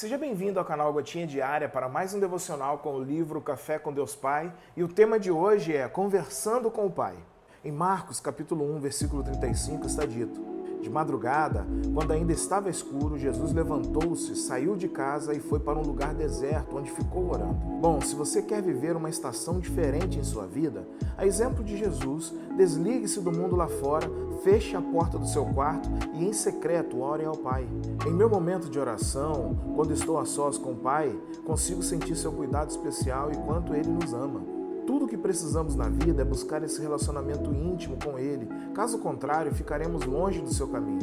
Seja bem-vindo ao canal Gotinha Diária para mais um devocional com o livro Café com Deus Pai. E o tema de hoje é Conversando com o Pai. Em Marcos, capítulo 1, versículo 35, está dito: de madrugada, quando ainda estava escuro, Jesus levantou-se, saiu de casa e foi para um lugar deserto, onde ficou orando. Bom, se você quer viver uma estação diferente em sua vida, a exemplo de Jesus, desligue-se do mundo lá fora, feche a porta do seu quarto e, em secreto, ore ao Pai. Em meu momento de oração, quando estou a sós com o Pai, consigo sentir seu cuidado especial e quanto Ele nos ama. Que precisamos na vida é buscar esse relacionamento íntimo com Ele. Caso contrário, ficaremos longe do seu caminho.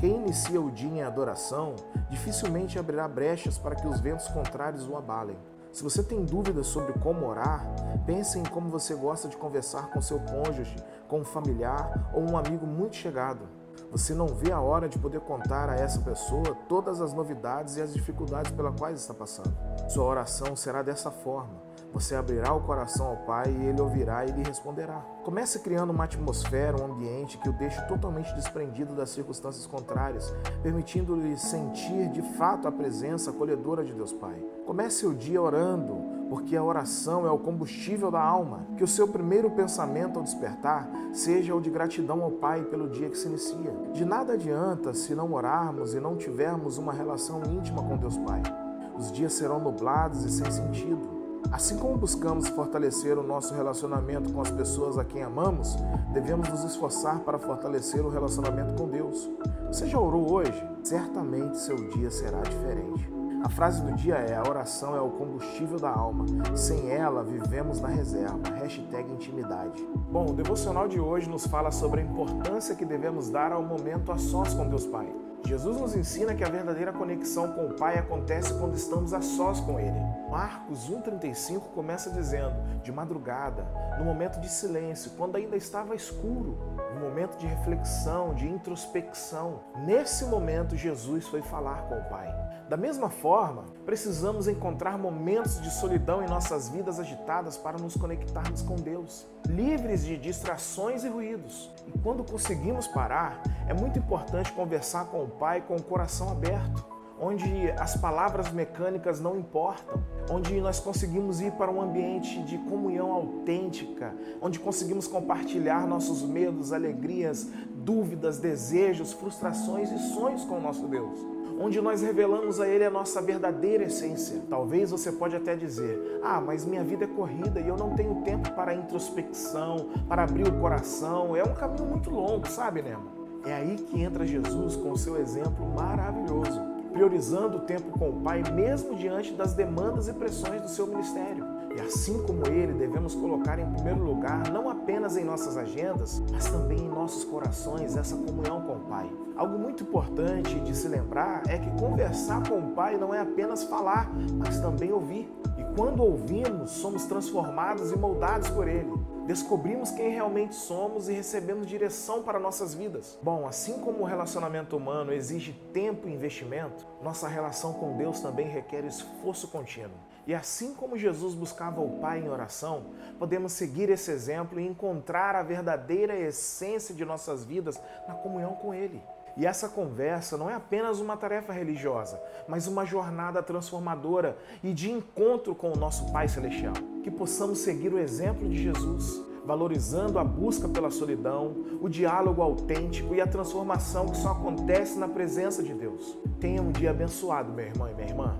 Quem inicia o dia em adoração dificilmente abrirá brechas para que os ventos contrários o abalem. Se você tem dúvidas sobre como orar, pense em como você gosta de conversar com seu cônjuge, com um familiar ou um amigo muito chegado. Você não vê a hora de poder contar a essa pessoa todas as novidades e as dificuldades pelas quais está passando. Sua oração será dessa forma você abrirá o coração ao Pai e ele ouvirá e lhe responderá. Comece criando uma atmosfera, um ambiente que o deixe totalmente desprendido das circunstâncias contrárias, permitindo-lhe sentir de fato a presença acolhedora de Deus Pai. Comece o dia orando, porque a oração é o combustível da alma. Que o seu primeiro pensamento ao despertar seja o de gratidão ao Pai pelo dia que se inicia. De nada adianta se não orarmos e não tivermos uma relação íntima com Deus Pai. Os dias serão nublados e sem sentido. Assim como buscamos fortalecer o nosso relacionamento com as pessoas a quem amamos, devemos nos esforçar para fortalecer o relacionamento com Deus. Você já orou hoje? Certamente seu dia será diferente. A frase do dia é: a oração é o combustível da alma. Sem ela, vivemos na reserva. Hashtag intimidade. Bom, o devocional de hoje nos fala sobre a importância que devemos dar ao momento a sós com Deus Pai. Jesus nos ensina que a verdadeira conexão com o Pai acontece quando estamos a sós com Ele. Marcos 1,35 começa dizendo: de madrugada, no momento de silêncio, quando ainda estava escuro, no momento de reflexão, de introspecção. Nesse momento, Jesus foi falar com o Pai. Da mesma forma, precisamos encontrar momentos de solidão em nossas vidas agitadas para nos conectarmos com Deus, livres de distrações e ruídos. E quando conseguimos parar, é muito importante conversar com o Pai com o coração aberto, onde as palavras mecânicas não importam, onde nós conseguimos ir para um ambiente de comunhão autêntica, onde conseguimos compartilhar nossos medos, alegrias, dúvidas, desejos, frustrações e sonhos com o nosso Deus onde nós revelamos a Ele a nossa verdadeira essência. Talvez você pode até dizer: Ah, mas minha vida é corrida e eu não tenho tempo para introspecção, para abrir o coração. É um caminho muito longo, sabe, Nemo? É aí que entra Jesus com o seu exemplo maravilhoso, priorizando o tempo com o Pai, mesmo diante das demandas e pressões do seu ministério. E assim como ele, devemos colocar em primeiro lugar, não apenas em nossas agendas, mas também em nossos corações, essa comunhão com o Pai. Algo muito importante de se lembrar é que conversar com o Pai não é apenas falar, mas também ouvir. E quando ouvimos, somos transformados e moldados por Ele. Descobrimos quem realmente somos e recebemos direção para nossas vidas. Bom, assim como o relacionamento humano exige tempo e investimento, nossa relação com Deus também requer esforço contínuo. E assim como Jesus buscava o Pai em oração, podemos seguir esse exemplo e encontrar a verdadeira essência de nossas vidas na comunhão com Ele. E essa conversa não é apenas uma tarefa religiosa, mas uma jornada transformadora e de encontro com o nosso Pai Celestial. Que possamos seguir o exemplo de Jesus, valorizando a busca pela solidão, o diálogo autêntico e a transformação que só acontece na presença de Deus. Tenha um dia abençoado, meu irmão e minha irmã.